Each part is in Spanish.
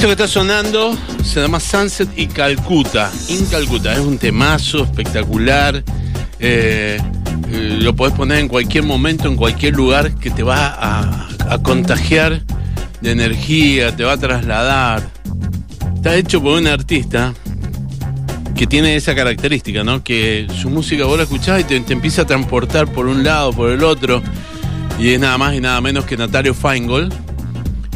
Esto que está sonando se llama Sunset y Calcuta. In Calcuta es un temazo espectacular. Eh, lo podés poner en cualquier momento, en cualquier lugar que te va a, contagiar de energía, te va a trasladar. Está hecho por un artista que tiene esa característica, ¿no? Que su música vos la escuchás y te, te empieza a transportar por un lado, por el otro. Y es nada más y nada menos que Natalio Feingold,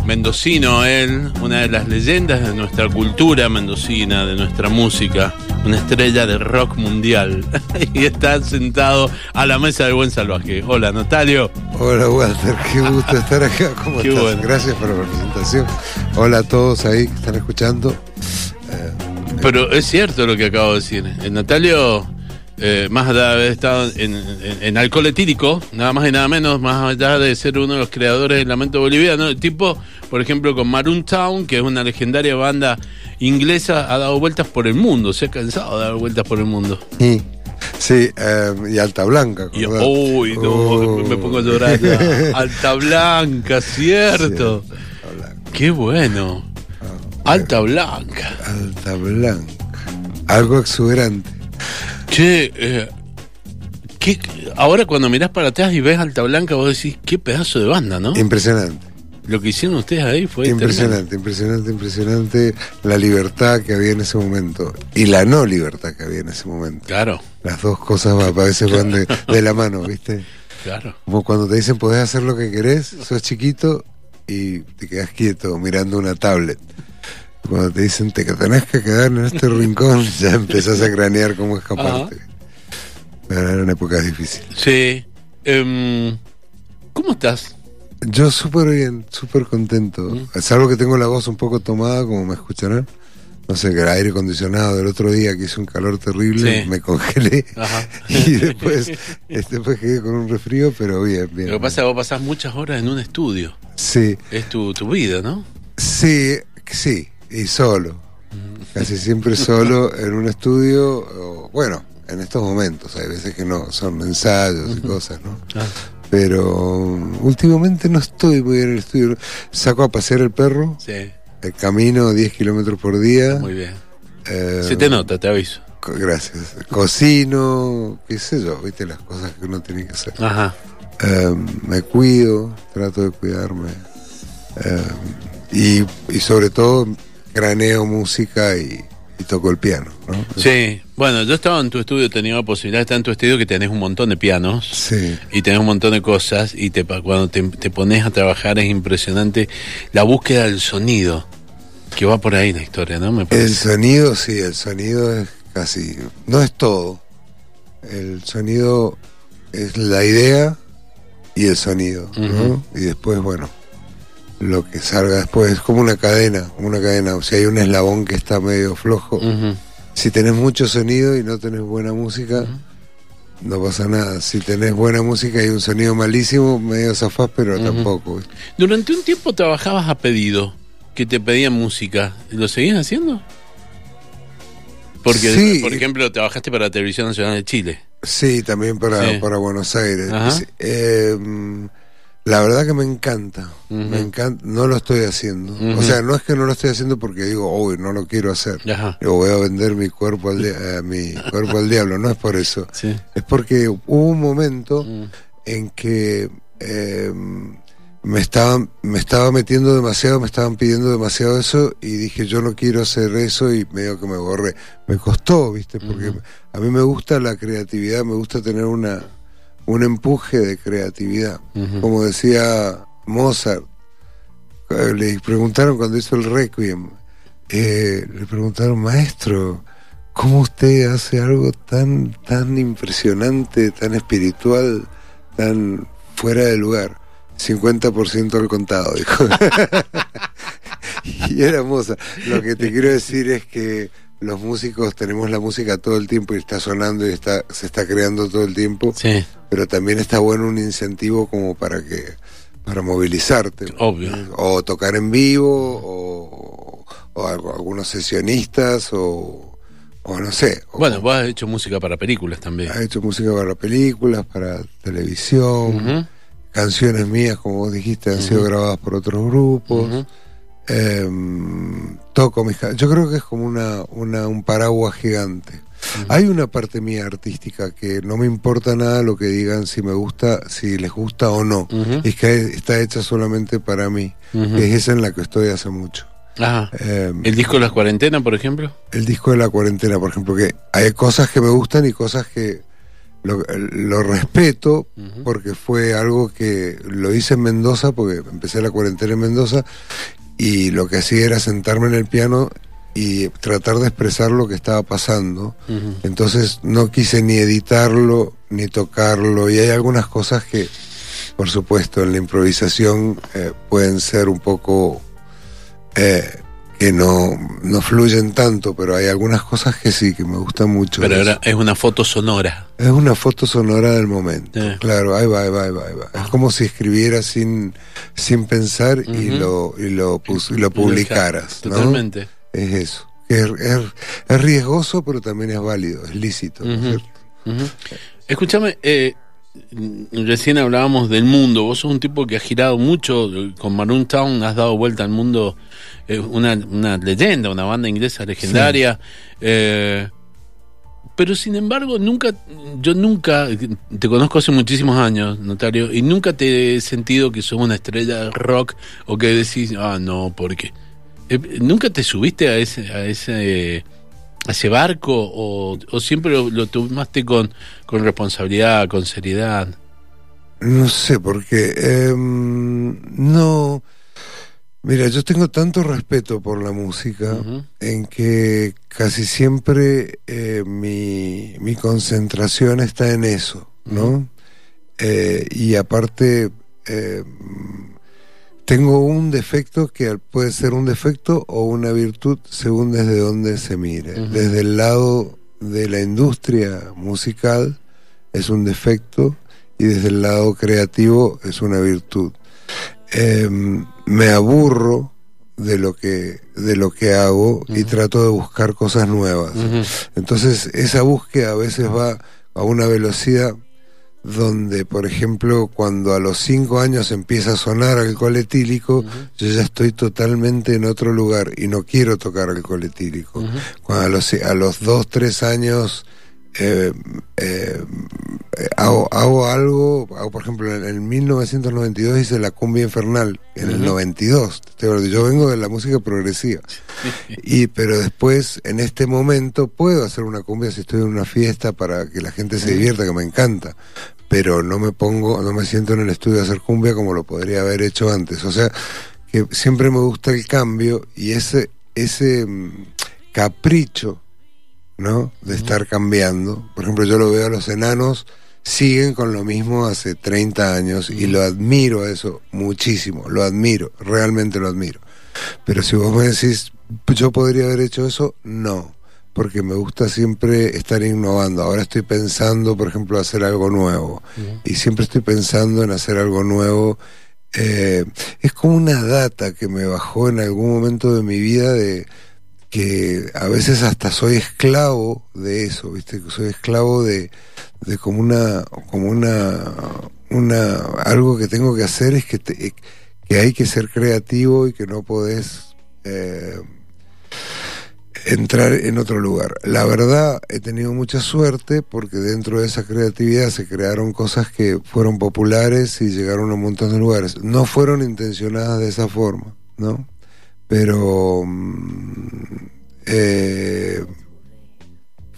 mendocino él, una de las leyendas de nuestra cultura mendocina, de nuestra música, una estrella de rock mundial. y está sentado a la mesa del buen salvaje. Hola, Natalio. Hola Walter, qué gusto estar acá. ¿Cómo Qué estás? bueno. Gracias por la presentación. Hola a todos ahí que están escuchando. Eh, Pero es cierto lo que acabo de decir. El Natalio, eh, más allá de haber estado en, en- en alcohol etílico, nada más y nada menos, más allá de ser uno de los creadores del lamento boliviano, el tipo, por ejemplo, con Maroon Town, que es una legendaria banda inglesa, ha dado vueltas por el mundo, se ha cansado de dar vueltas por el mundo. y- sí, eh, y Alta Blanca. Y, uy, no, Oh. me pongo a llorar. ya. Alta Blanca, cierto. Sí, Alta Blanca. Qué bueno. Alta Blanca. Alta Blanca. Algo exuberante. Che, eh, ¿qué- ahora cuando mirás para atrás y ves Alta Blanca, vos decís, qué pedazo de banda, ¿no? Impresionante. Lo que hicieron ustedes ahí fue tremendo. Impresionante, impresionante, impresionante la libertad que había en ese momento y la no libertad que había en ese momento. Claro, Las dos cosas a veces van de, de la mano, ¿viste? claro. Como cuando te dicen podés hacer lo que querés, sos chiquito y te quedas quieto mirando una tablet. Cuando te dicen te tenés que quedar en este rincón, ya empezás a cranear cómo escaparte. Pero eran épocas difíciles. Sí. Em, ¿Cómo estás? Yo súper bien, súper contento. Mm. Salvo que tengo la voz un poco tomada, como me escucharán. No sé, que el aire acondicionado del otro día que hizo un calor terrible, Sí. me congelé. Ajá. Y después, después quedé con un resfrío, pero bien, bien. Lo que pasa es que vos pasás muchas horas en un estudio. Sí, Es tu, tu vida, ¿no? Sí, sí, y solo. Casi siempre solo en un estudio, o, bueno, en estos momentos, hay veces que no, son ensayos y cosas, ¿no? Ah. Pero um, últimamente no estoy muy en el estudio. Saco a pasear el perro, Sí, el camino 10 kilómetros por día. muy bien. eh, Se te nota, te aviso. Gracias. Cocino, qué sé yo, viste las cosas que uno tiene que hacer. Ajá. Eh, me cuido, trato de cuidarme. Eh, y, y sobre todo, craneo música y, y toco el piano. ¿no? Sí, bueno, yo estaba en tu estudio, tenía la posibilidad de estar en tu estudio que tenés un montón de pianos. Sí. y tenés un montón de cosas y te, cuando te, te pones a trabajar es impresionante la búsqueda del sonido que va por ahí la historia, ¿no? Me El sonido, sí, el sonido es casi. No es todo. El sonido es la idea y el sonido. ¿no? Y después, bueno, lo que salga después es como una cadena. como Una cadena. O sea, hay un eslabón que está medio flojo. Si tenés mucho sonido y no tenés buena música, no pasa nada. Si tenés buena música y un sonido malísimo, medio zafás, pero tampoco. Durante un tiempo trabajabas a pedido, que te pedían música. ¿Lo seguís haciendo? Porque, Sí. por ejemplo, trabajaste para la Televisión Nacional de Chile. Sí, también para, Sí. para Buenos Aires. Eh, la verdad que me encanta. Me encanta. No lo estoy haciendo. O sea, no es que no lo estoy haciendo porque digo, uy, no lo quiero hacer. Ajá. O voy a vender mi cuerpo al, eh, mi cuerpo al diablo. No es por eso. Sí. Es porque hubo un momento Mm. en que eh, me estaban me estaba metiendo demasiado, me estaban pidiendo demasiado eso y dije yo no quiero hacer eso y medio que me borré. Me costó, viste, porque a mí me gusta la creatividad, me gusta tener una un empuje de creatividad. Como decía Mozart, eh, le preguntaron cuando hizo el Requiem, eh, le preguntaron, maestro, ¿cómo usted hace algo tan, tan impresionante, tan espiritual, tan fuera de lugar? 50% al contado, dijo. y era Mozart. Lo que te quiero decir es que los músicos tenemos la música todo el tiempo y está sonando y está, se está creando todo el tiempo Sí, pero también está bueno un incentivo como para que para movilizarte Obvio. o tocar en vivo o, o algo- algunos sesionistas o, o no sé o- Bueno, vos has hecho música para películas también. ha hecho música para películas para televisión canciones mías como vos dijiste han sido grabadas por otros grupos. Em, toco mis yo creo que es como una, una un paraguas gigante hay una parte mía artística que no me importa nada lo que digan si me gusta si les gusta o no Ujú. es que está hecha solamente para mí Ujú. es esa en la que estoy hace mucho Ajá. Em, ¿El disco Las Cuarentena, por ejemplo? el disco de la cuarentena por ejemplo que hay cosas que me gustan y cosas que lo, lo respeto porque fue algo que lo hice en Mendoza porque empecé la cuarentena en Mendoza y lo que hacía era sentarme en el piano y tratar de expresar lo que estaba pasando entonces no quise ni editarlo ni tocarlo y hay algunas cosas que por supuesto en la improvisación eh, pueden ser un poco eh, que no, no fluyen tanto pero hay algunas cosas que sí que me gustan mucho Pero eso. es una foto sonora. es una foto sonora del momento Sí. claro ahí va ahí va ahí va, ahí va. es como si escribieras sin sin pensar y lo y lo, pus- y lo publicaras ¿no? Es eso es, es- es riesgoso pero también es válido es lícito ¿no es cierto? Ujú. Escúchame, eh, recién hablábamos del mundo. Vos sos un tipo que ha girado mucho con Maroon Town, has dado vuelta al mundo, eh, una, una leyenda, una banda inglesa legendaria. eh, pero sin embargo, nunca, yo nunca, te conozco hace muchísimos años, notario, y nunca te he sentido que sos una estrella de rock o que decís, ah, no, porque. Eh, ¿Nunca te subiste a ese, a ese, a ese barco o, o siempre lo, lo tomaste con, con responsabilidad, con seriedad? No sé, porque em, no. Mira, yo tengo tanto respeto por la música en que casi siempre eh, mi, mi concentración está en eso, ¿no? Eh, y aparte, eh, tengo un defecto que puede ser un defecto o una virtud según desde donde se mire. Desde el lado de la industria musical es un defecto y desde el lado creativo es una virtud. Eh, me aburro de lo que de lo que hago y trato de buscar cosas nuevas. Entonces, esa búsqueda a veces va a una velocidad donde, por ejemplo, cuando a los cinco años empieza a sonar alcohol etílico, yo ya estoy totalmente en otro lugar y no quiero tocar alcohol etílico. Cuando a los, a los dos, tres años eh, eh, hago, hago algo, hago, por ejemplo, en, en 1992 hice la cumbia infernal, en el Ujú. 92. te digo, Yo vengo de la música progresiva. Y pero después, en este momento, puedo hacer una cumbia si estoy en una fiesta para que la gente se divierta, que me encanta. Pero no me pongo, no me siento en el estudio a hacer cumbia como lo podría haber hecho antes. O sea, que siempre me gusta el cambio y ese, ese mm, capricho, ¿no? De estar cambiando. Por ejemplo, yo lo veo a los enanos, siguen con lo mismo hace 30 años y lo admiro eso muchísimo, lo admiro, realmente lo admiro. Pero si vos me decís, yo podría haber hecho eso, no, porque me gusta siempre estar innovando. Ahora estoy pensando, por ejemplo, hacer algo nuevo y siempre estoy pensando en hacer algo nuevo. Eh, es como una data que me bajó en algún momento de mi vida de que a veces hasta soy esclavo de eso, ¿viste? Que soy esclavo de, de como una, como una, una, algo que tengo que hacer es que, te- que hay que ser creativo y que no podés eh, entrar en otro lugar. La verdad, he tenido mucha suerte porque dentro de esa creatividad se crearon cosas que fueron populares y llegaron a un montón de lugares. No fueron intencionadas de esa forma, ¿no? Pero mm, eh,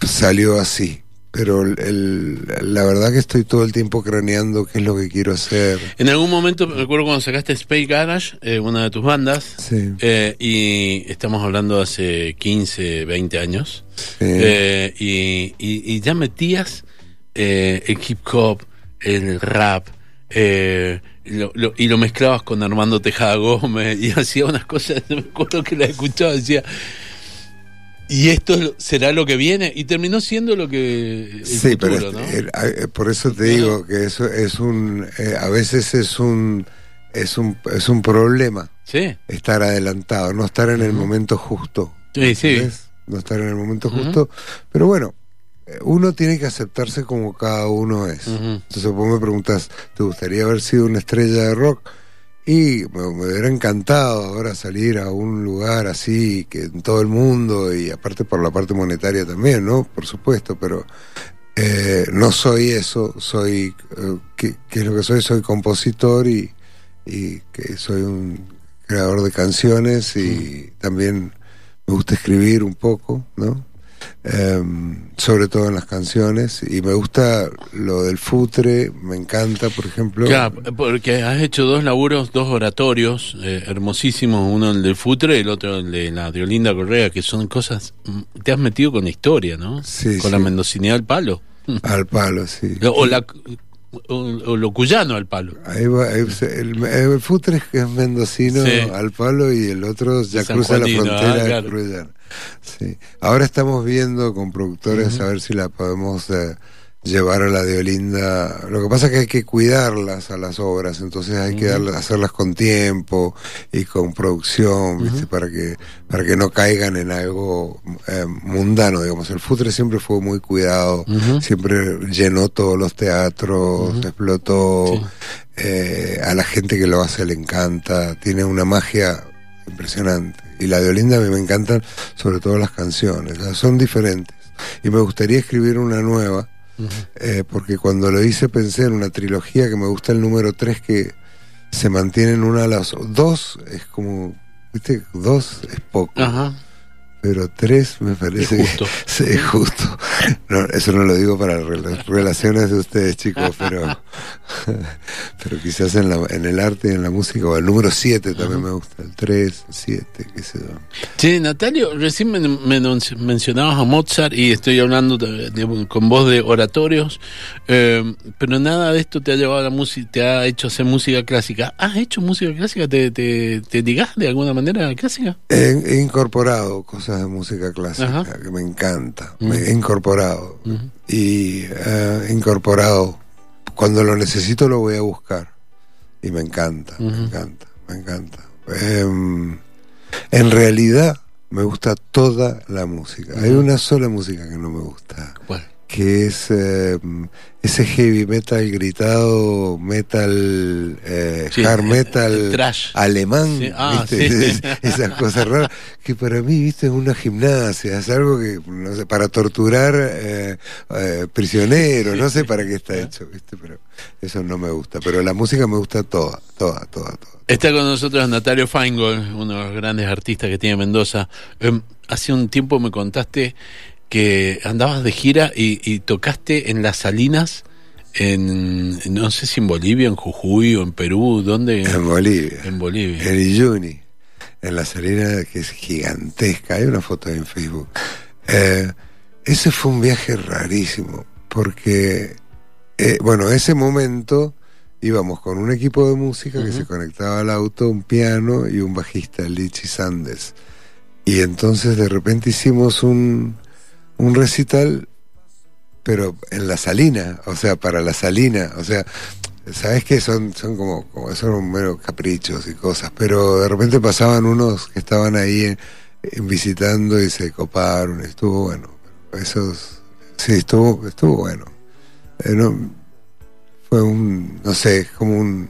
salió así. Pero el- el- la verdad que estoy todo el tiempo craneando qué es lo que quiero hacer. En algún momento, me acuerdo cuando sacaste Space Garage, eh, una de tus bandas, Sí. eh, y estamos hablando de hace 15, 20 años, sí. eh, y, y- y ya metías eh, el hip hop, el rap, eh, lo- lo- y lo mezclabas con Armando Tejada Gómez, y hacía unas cosas, me acuerdo que la escuchaba, decía... Y esto será lo que viene, y terminó siendo lo que el Sí, futuro, pero ¿no? este, eh, por eso te digo que eso es un, eh, a veces es un, es un, es un problema sí, estar adelantado, no estar en el momento justo. sí, sí. No estar en el momento justo. Pero bueno, eh, uno tiene que aceptarse como cada uno es. Ujú. Entonces vos me preguntás, ¿te gustaría haber sido una estrella de rock? Y me, me hubiera encantado ahora salir a un lugar así, que en todo el mundo, y aparte por la parte monetaria también, ¿no? Por supuesto, pero eh, no soy eso, soy, eh, ¿qué, qué es lo que soy? Soy compositor y, y que soy un creador de canciones y también me gusta escribir un poco, ¿no? Em, sobre todo en las canciones y me gusta lo del futre, me encanta, por ejemplo. Claro, porque has hecho dos laburos, dos oratorios eh, hermosísimos, uno el del Futre y el otro el de la Diolinda Correa, que son cosas, mm, te has metido con la historia, ¿no? Sí, con sí. la mendocinidad al palo. Al palo, sí. O, la, o, o lo cuyano al palo. Ahí va, ahí el, el futre es que es mendocino Sí. al palo y el otro ya cruza la frontera ah, claro. Sí. Ahora estamos viendo con productores a ver si la podemos eh, llevar a la de Olinda. Lo que pasa es que hay que cuidarlas a las obras, entonces hay que darlas- hacerlas con tiempo y con producción, ¿viste? para que para que no caigan en algo eh, mundano, digamos. El futre siempre fue muy cuidado, siempre llenó todos los teatros, explotó. Sí. Eh, a la gente que lo hace le encanta, tiene una magia impresionante. Y la de Olinda a mí me encantan, sobre todo las canciones, son diferentes. Y me gustaría escribir una nueva, eh, porque cuando lo hice pensé en una trilogía que me gusta el número 3 que se mantiene en una a las dos, es como, viste, dos es poco, Ajá, pero tres me parece Es justo. que es justo. No, eso no lo digo para las relaciones de ustedes, chicos, pero pero quizás en, la, en el arte y en la música, o el número 7 también me gusta, el 3, el 7, qué sé yo. Sí, Natalio, recién me, mencionabas a Mozart y estoy hablando de- de- con voz de oratorios, eh, pero nada de esto te ha llevado a la música, te ha hecho hacer música clásica. ¿Has hecho música clásica? ¿Te, te, te ligás de alguna manera a la clásica? He, he incorporado cosas de música clásica Ajá. que me encanta, me he incorporado. Y eh, incorporado, cuando lo necesito lo voy a buscar. Y me encanta, me encanta, me encanta. Em, en realidad me gusta toda la música. Hay una sola música que no me gusta, ¿Cuál? Que es em, ese heavy metal gritado, metal, eh, Sí, hard el- metal trash. alemán, Sí, ah, ¿viste? sí. Es- esas cosas raras, que para mí, viste, es una gimnasia, es algo que, no sé, para torturar eh, eh, prisioneros, no sé para qué está hecho, viste, pero eso no me gusta, pero la música me gusta toda, toda, toda, toda. Está con nosotros Natalio Feingold, uno de los grandes artistas que tiene Mendoza. Em, hace un tiempo me contaste que andabas de gira y, y tocaste en las Salinas, en no sé si en Bolivia, en Jujuy o en Perú, ¿dónde? En Bolivia, En Bolivia. en Iyuni, en la salina que es gigantesca, hay una foto en Facebook. Eh, ese fue un viaje rarísimo, porque, eh, bueno, ese momento íbamos con un equipo de música que se conectaba al auto, un piano y un bajista, Lichi Sandes. Y entonces de repente hicimos un, un recital, pero en la salina, o sea, para la salina, o sea, sabes que son, son como, son meros caprichos y cosas, pero de repente pasaban unos que estaban ahí en- en visitando y se coparon, estuvo bueno, esos, sí, estuvo, estuvo bueno. Eh, fue un, no sé, como un,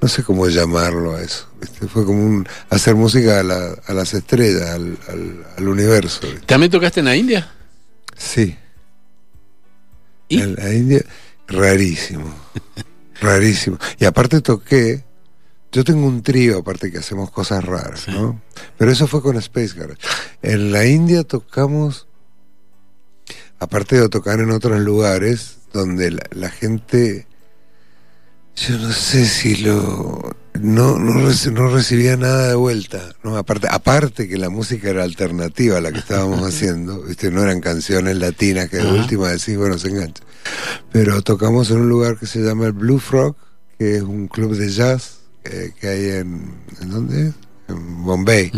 no sé cómo llamarlo a eso. ¿viste? Fue como un hacer música a, la- a las estrellas, al, al- al universo. ¿También tocaste en la India? Sí. ¿Y? En la India, rarísimo. rarísimo. Y aparte toqué. Yo tengo un trío, aparte que hacemos cosas raras, Sí. ¿no? Pero eso fue con Space Garage. En la India tocamos, aparte de tocar en otros lugares, donde la, la gente. Yo no sé si lo. No, no, no recibía nada de vuelta. ¿no? Aparte, aparte que la música era alternativa a la que estábamos haciendo, ¿viste? no eran canciones latinas que de última decís, bueno, se engancha. Pero tocamos en un lugar que se llama el Blue Frog, que es un club de jazz eh, que hay en. ¿En dónde? En Bombay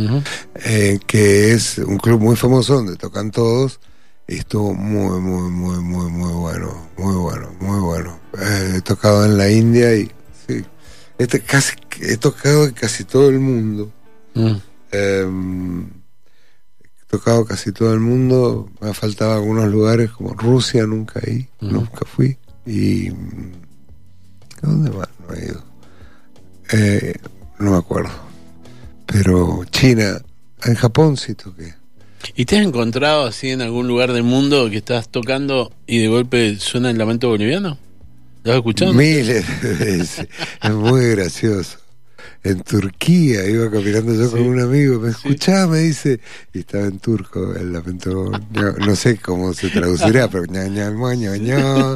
eh, que es un club muy famoso donde tocan todos y estuvo muy, muy, muy, muy, muy bueno, muy bueno, muy bueno. Eh, he tocado en la India y sí, este, casi, he tocado en casi todo el mundo. Mm. Eh, he tocado casi todo el mundo, me ha faltado algunos lugares como Rusia, nunca ahí, nunca fui. Y ¿a dónde más no he ido? Eh, no me acuerdo. Pero China, en Japón sí toqué. ¿Y te has encontrado así en algún lugar del mundo que estás tocando y de golpe suena el lamento boliviano? ¿Lo has escuchado? Miles de veces. es muy gracioso. En Turquía iba caminando yo con un amigo, me escuchaba, me dice, y estaba en turco, el lamento, no, no sé cómo se traducirá, pero ña, ña, ña, ña, ña,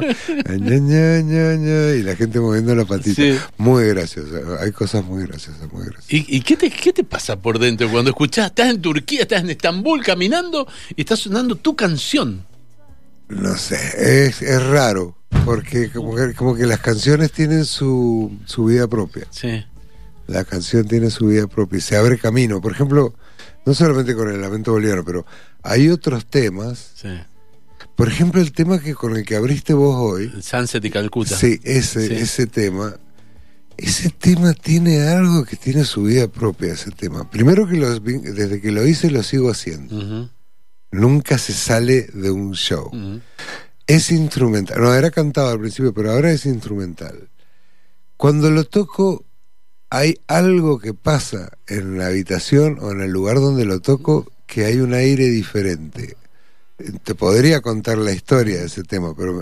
ña, ña, ña, y la gente moviendo la patita. Sí. Muy gracioso, hay cosas muy graciosas, muy graciosas. ¿Y, y qué, te, qué te pasa por dentro cuando escuchás? Estás en Turquía, estás en Estambul caminando y está sonando tu canción. No sé, es, es raro, porque como que, como que las canciones tienen su, su vida propia. Sí. La canción tiene su vida propia y se abre camino. Por ejemplo, no solamente con el lamento boliviano, pero hay otros temas. Sí. Por ejemplo, el tema que con el que abriste vos hoy. El Sunset y Calcuta. Sí, ese, Sí. ese tema. Ese tema tiene algo que tiene su vida propia, ese tema. Primero que lo- desde que lo hice lo sigo haciendo. Nunca se sale de un show. ujú. Es instrumental. No, era cantado al principio, pero ahora es instrumental. Cuando lo toco, hay algo que pasa en la habitación o en el lugar donde lo toco que hay un aire diferente. Te podría contar la historia de ese tema, pero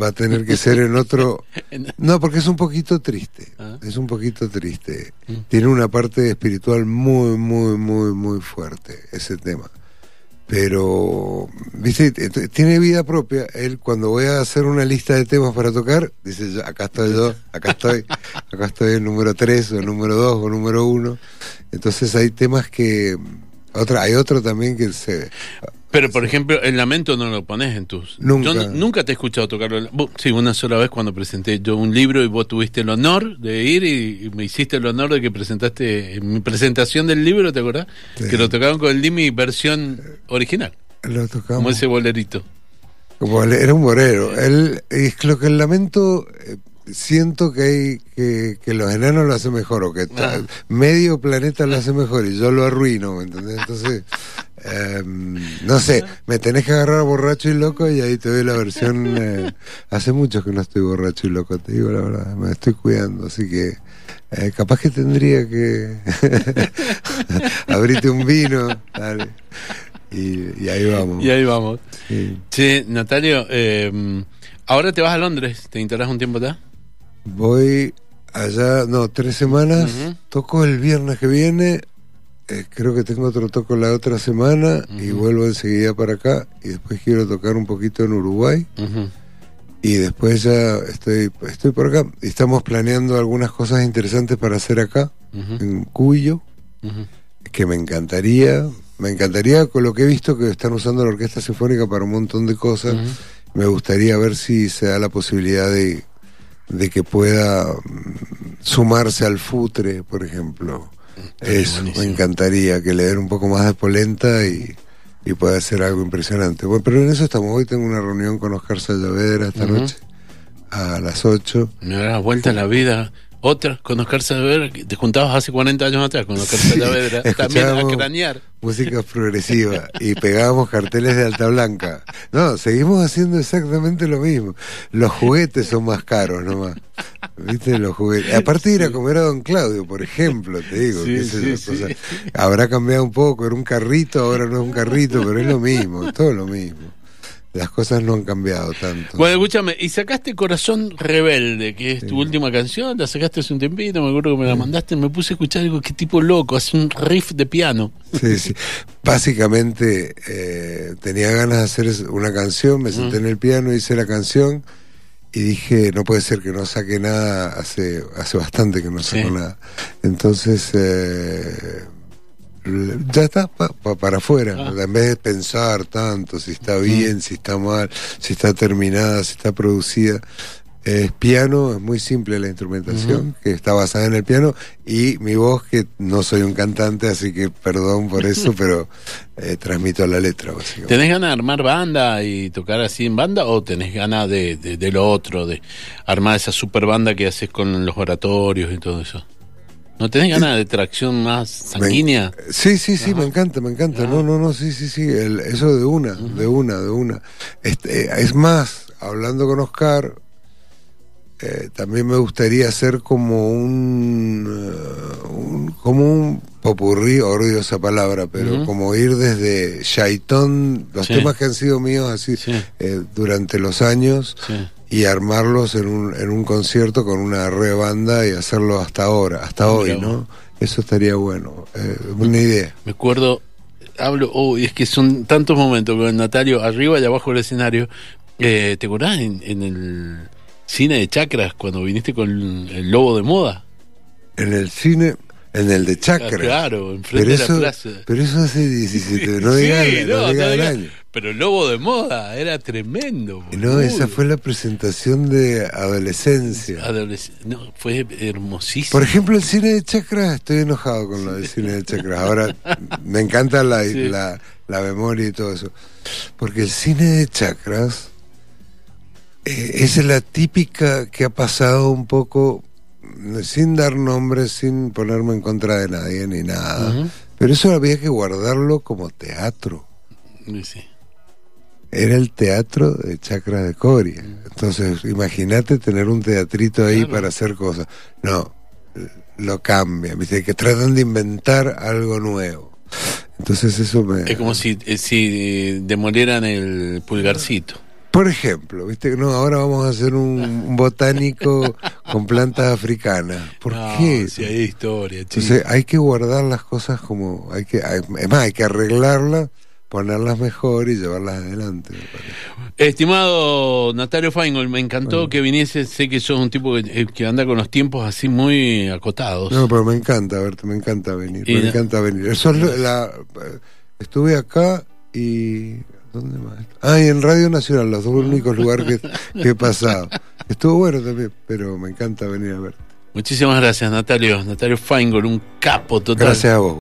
va a tener que ser en otro... No, porque es un poquito triste. Ah. Es un poquito triste. Mm. Tiene una parte espiritual muy, muy, muy, muy fuerte ese tema. Pero, viste, tiene vida propia. Él, cuando voy a hacer una lista de temas para tocar, dice, yo, acá estoy yo, acá estoy, acá estoy el número 3 o el número 2 o el número 1. Entonces hay temas que... Otra, hay otro también que se... Pero, por ejemplo, el lamento no lo pones en tus... Nunca. Yo nu- nunca te he escuchado tocarlo. Sí, una sola vez cuando presenté yo un libro y vos tuviste el honor de ir y, y me hiciste el honor de que presentaste en mi presentación del libro, ¿te acordás? Sí. Que lo tocaban con el Dimi versión original, Lo como tocamos. ese bolerito. Como él era un borero. Él, es lo que el lamento, eh, siento que hay que, que los enanos lo hacen mejor, o que Ah. medio planeta lo hace mejor y yo lo arruino, ¿me entendés? Entonces, em, no sé, me tenés que agarrar borracho y loco y ahí te doy la versión. eh, hace mucho que no estoy borracho y loco, te digo la verdad, me estoy cuidando, así que. eh, capaz que tendría que abrirte un vino, dale. Y, y ahí vamos. Y ahí vamos. sí. Sí, Natalio, eh, ahora te vas a Londres, ¿te instalás un tiempo acá? Voy allá, no, tres semanas. Toco el viernes que viene. eh, creo que tengo otro toco la otra semana y vuelvo enseguida para acá. Y después quiero tocar un poquito en Uruguay. Y después ya estoy, estoy por acá. Y estamos planeando algunas cosas interesantes para hacer acá, en Cuyo, que me encantaría. Me encantaría con lo que he visto que están usando la Orquesta Sinfónica para un montón de cosas. Me gustaría ver si se da la posibilidad de, de que pueda mm, sumarse al futre, por ejemplo. Eso, me encantaría que le den un poco más de polenta y, y pueda ser algo impresionante. Bueno, pero en eso estamos. Hoy tengo una reunión con Oscar Sallavedra esta noche a las 8. Me darás vuelta a la vida Otra, con Oscar Saavedra, te juntabas hace 40 años atrás con Oscar Saavedra, también a cranear. Música progresiva y pegábamos carteles de alta blanca. No, seguimos haciendo exactamente lo mismo. Los juguetes son más caros nomás. ¿Viste? Los juguetes. Aparte de ir a comer a Don Claudio, por ejemplo, te digo. Sí, que sí, sí. cosa. Habrá cambiado un poco, era un carrito, ahora no es un carrito, pero es lo mismo, todo lo mismo. Las cosas no han cambiado tanto. Bueno, escúchame, y sacaste Corazón Rebelde, que es tu última canción, la sacaste hace un tiempito, me acuerdo que me la mandaste, me puse a escuchar digo, qué tipo loco, hace un riff de piano. Sí, sí. Básicamente eh, tenía ganas de hacer una canción, me senté en el piano, hice la canción y dije, no puede ser que no saque nada, hace, hace bastante que no saco Sí. nada. Entonces, eh, ya está, pa- pa- para afuera. Ah. En vez de pensar tanto si está bien, si está mal, si está terminada, si está producida. Es piano, es muy simple la instrumentación, que está basada en el piano, y mi voz, que no soy un cantante, así que perdón por eso, pero eh, transmito la letra, básicamente. ¿Tenés ganas de armar banda y tocar así en banda o tenés ganas de, de, de lo otro, de armar esa super banda que haces con los oratorios y todo eso? ¿No tenés ganas de tracción más sanguínea? Me- sí, sí, sí, Ajá. me encanta, me encanta. Ajá. No, no, no, sí, sí, sí. el- eso de una, de una, de una. Este, es más, hablando con Oscar, eh, también me gustaría hacer como un, eh, un- como un popurrí, odio esa palabra, pero como ir desde Shaitón, los Sí. temas que han sido míos así Sí. eh, durante los años Sí. Y armarlos en un, en un concierto con una re banda y hacerlo hasta ahora, hasta hoy. ¿no? Eso estaría bueno, eh, una idea. Me acuerdo, hablo, oh, y es que son tantos momentos con Natalio arriba y abajo del escenario. Eh, ¿Te acordás en, en el cine de Chacras cuando viniste con el lobo de moda? En el cine, en el de Chacra. Ah, claro, enfrente pero de eso, la plaza. pero eso hace 17, no Sí, diga, el- no no, no año. Pero el lobo de moda era tremendo. No, boludo. esa fue la presentación de adolescencia. Adolesc- No, fue hermosísimo. Por ejemplo, el cine de Chakra, estoy enojado con lo del cine de Chakra. Ahora me encanta la, Sí. la, la memoria y todo eso. Porque el cine de Chakras eh, es la típica que ha pasado un poco, sin dar nombres, sin ponerme en contra de nadie ni nada. Pero eso había que guardarlo como teatro. Sí. Era el teatro de Chakra de Coria. Entonces, imagínate tener un teatrito ahí Claro. para hacer cosas. No, lo cambian, ¿viste? Que tratan de inventar algo nuevo. Entonces, eso me. Es como si, eh, si demolieran el pulgarcito. Por ejemplo, ¿viste? No, ahora vamos a hacer un, un botánico con plantas africanas. ¿Por No, qué? Si hay historia, chico. Entonces, hay que guardar las cosas como. hay que hay- Es más, hay que arreglarlas, ponerlas mejor y llevarlas adelante. Estimado Natalio Feingold, me encantó que viniese. Sé que sos un tipo que, eh, que anda con los tiempos así muy acotados. No, pero me encanta verte, me encanta venir, Y me encanta venir. Eso es la, eh, estuve acá y ¿dónde más? Ah, y en Radio Nacional, los dos únicos lugares que, que he pasado. Estuvo bueno también, pero me encanta venir a verte. Muchísimas gracias, Natalio. Natalio Feingold, un capo total. Gracias a vos.